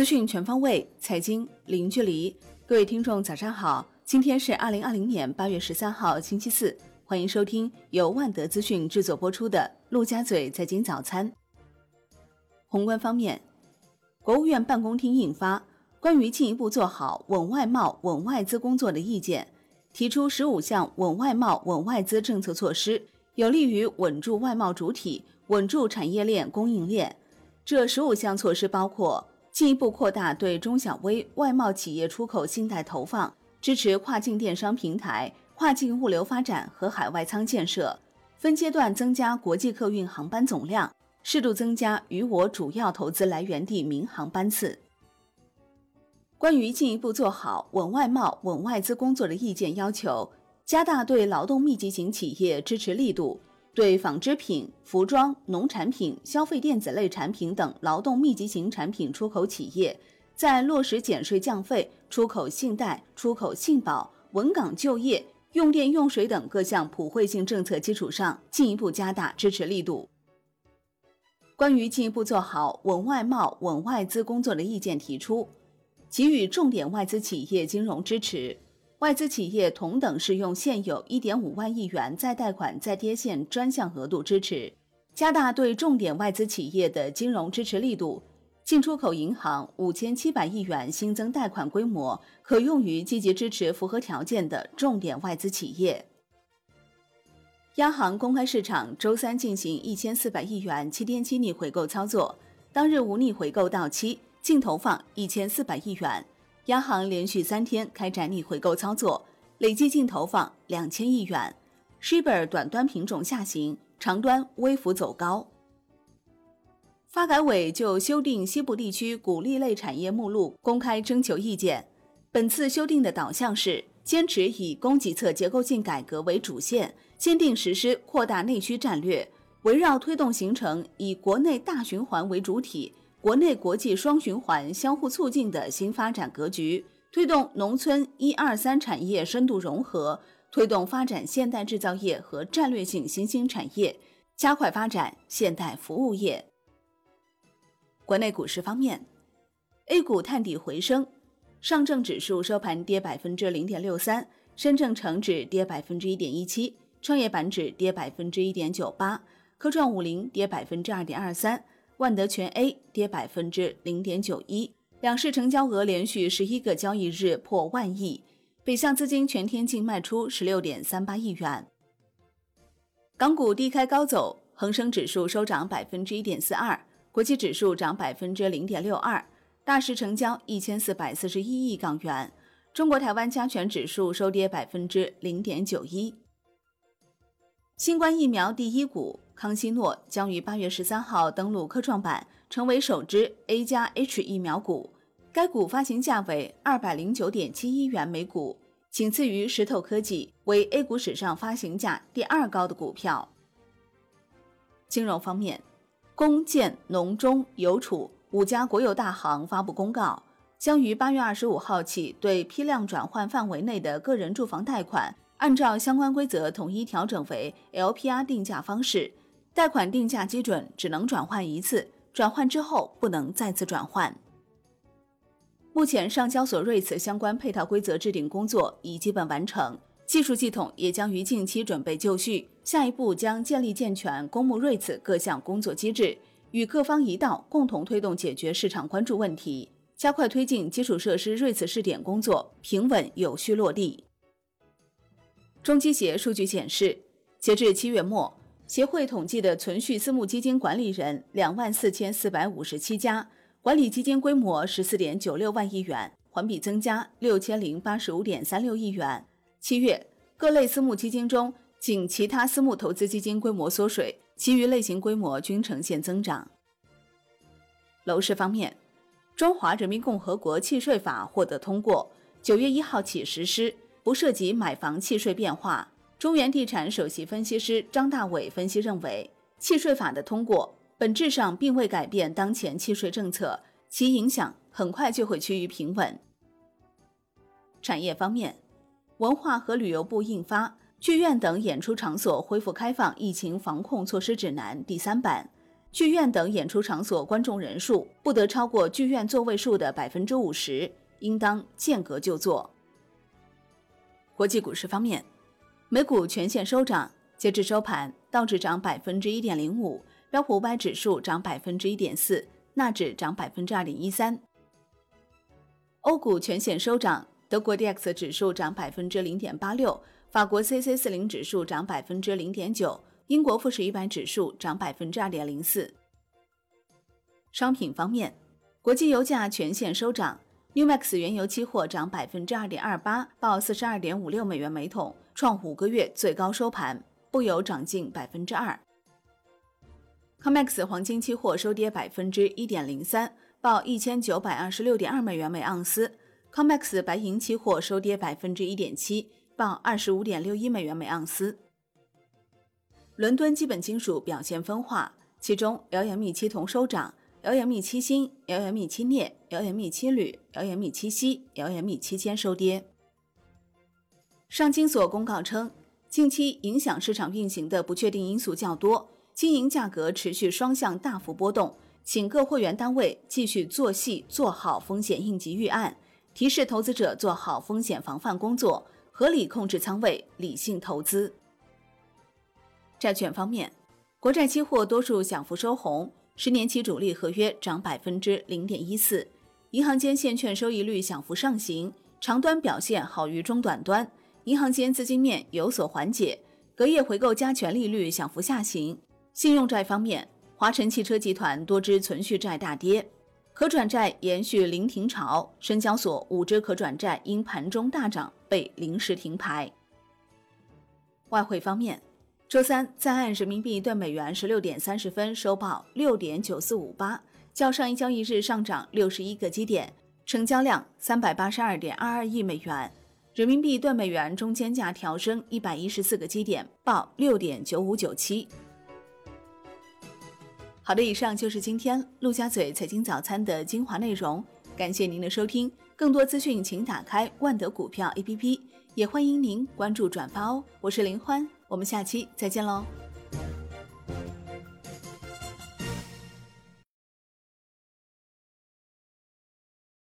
资讯全方位，财经零距离。各位听众，早上好！今天是二零二零年八月十三号，星期四。欢迎收听由万德资讯制作播出的《陆家嘴财经早餐》。宏观方面，国务院办公厅印发《关于进一步做好稳外贸、稳外资工作的意见》，提出十五项稳外贸、稳外资政策措施，有利于稳住外贸主体。稳住产业链供应链，这十五项措施包括进一步扩大对中小微外贸企业出口信贷投放，支持跨境电商平台、跨境物流发展和海外仓建设，分阶段增加国际客运航班总量，适度增加与我主要投资来源地民航班次。关于进一步做好稳外贸、稳外资工作的意见要求，加大对劳动密集型企业支持力度。对纺织品、服装、农产品、消费电子类产品等劳动密集型产品出口企业，在落实减税降费、出口信贷、出口信保、稳岗就业、用电用水等各项普惠性政策基础上，进一步加大支持力度。关于进一步做好稳外贸、稳外资工作的意见提出，给予重点外资企业金融支持。外资企业同等适用现有1.5万亿元再贷款再贴现专项额度支持，加大对重点外资企业的金融支持力度。进出口银行5700亿元新增贷款规模，可用于积极支持符合条件的重点外资企业。央行公开市场周三进行1400亿元七天期逆回购操作，当日无逆回购到期，净投放1400亿元。央行连续三天开展逆回购操作，累计净投放两千亿元。shibor 短端品种下行，长端微幅走高。发改委就修订西部地区鼓励类产业目录公开征求意见。本次修订的导向是坚持以供给侧结构性改革为主线，坚定实施扩大内需战略，围绕推动形成以国内大循环为主体。国内国际双循环相互促进的新发展格局，推动农村一二三产业深度融合，推动发展现代制造业和战略性新兴产业，加快发展现代服务业。国内股市方面，A 股探底回升，上证指数收盘跌百分之零点六三，深证成指跌百分之一点一七，创业板指跌百分之一点九八，科创五零跌百分之二点二三。万德全 A 跌百分之零点九一，两市成交额连续十一个交易日破万亿，北向资金全天净卖出十六点三八亿元。港股低开高走，恒生指数收涨百分之一点四二，国际指数涨百分之零点六二，大市成交一千四百四十一亿港元。中国台湾加权指数收跌百分之零点九一。新冠疫苗第一股。康希诺将于八月十三号登陆科创板，成为首支 A 加 H 疫苗股。该股发行价为二百零九点七一元每股，仅次于石头科技，为 A 股史上发行价第二高的股票。金融方面，工建农中邮储五家国有大行发布公告，将于八月二十五号起对批量转换范围内的个人住房贷款，按照相关规则统一调整为 LPR 定价方式。贷款定价基准只能转换一次，转换之后不能再次转换。目前，上交所瑞慈相关配套规则制定工作已基本完成，技术系统也将于近期准备就绪。下一步将建立健全公募瑞慈各项工作机制，与各方一道共同推动解决市场关注问题，加快推进基础设施瑞慈试点工作平稳有序落地。中基协数据显示，截至七月末。协会统计的存续私募基金管理人两万四千四百五十七家，管理基金规模十四点九六万亿元，环比增加六千零八十五点三六亿元。七月各类私募基金中，仅其他私募投资基金规模缩水，其余类型规模均呈现增长。楼市方面，《中华人民共和国契税法》获得通过，九月一号起实施，不涉及买房契税变化。中原地产首席分析师张大伟分析认为，契税法的通过本质上并未改变当前契税政策，其影响很快就会趋于平稳。产业方面，文化和旅游部印发《剧院等演出场所恢复开放疫情防控措施指南》第三版，剧院等演出场所观众人数不得超过剧院座位数的百分之五十，应当间隔就座。国际股市方面，美股全线收涨，截至收盘，道指涨百分之一点零五，标普五百指数涨百分之一点四，纳指涨百分之二点一三。欧股全线收涨，德国 D X 指数涨百分之零点八六，法国 C C 四零指数涨百分之零点九。英国富时一百指数涨百分之二点零四。商品方面，国际油价全线收涨，New Max 原油期货涨百分之二点二八，报四十二点五六美元每桶，创五个月最高收盘，布油涨近百分之二。Comex 黄金期货收跌百分之一点零三，报一千九百二十六点二美元每盎司。Comex 白银期货收跌百分之一点七，报二十五点六一美元每盎司。伦敦基本金属表现分化，其中辽盐密七铜收涨，辽盐密七锌、辽盐密七镍、辽盐密七铝、辽盐密七锡、辽盐密七铅收跌。上金所公告称，近期影响市场运行的不确定因素较多，金银价格持续双向大幅波动，请各会员单位继续做细做好风险应急预案，提示投资者做好风险防范工作，合理控制仓位，理性投资。债券方面，国债期货多数小幅收红，十年期主力合约涨百分之零点一四。银行间现券收益率小幅上行，长端表现好于中短端，银行间资金面有所缓解。隔夜回购加权利率小幅下行。信用债方面，华晨汽车集团多只存续债大跌，可转债延续临停潮。深交所五只可转债因盘中大涨被临时停牌。外汇方面。周三，在岸人民币兑美元十六点三十分收报六点九四五八，较上一交易日上涨六十一个基点，成交量三百八十二点二二亿美元。人民币兑美元中间价调升一百一十四个基点，报六点九五九七。好的，以上就是今天陆家嘴财经早餐的精华内容，感谢您的收听。更多资讯请打开万德股票 APP，也欢迎您关注转发哦。我是林欢。我们下期再见喽。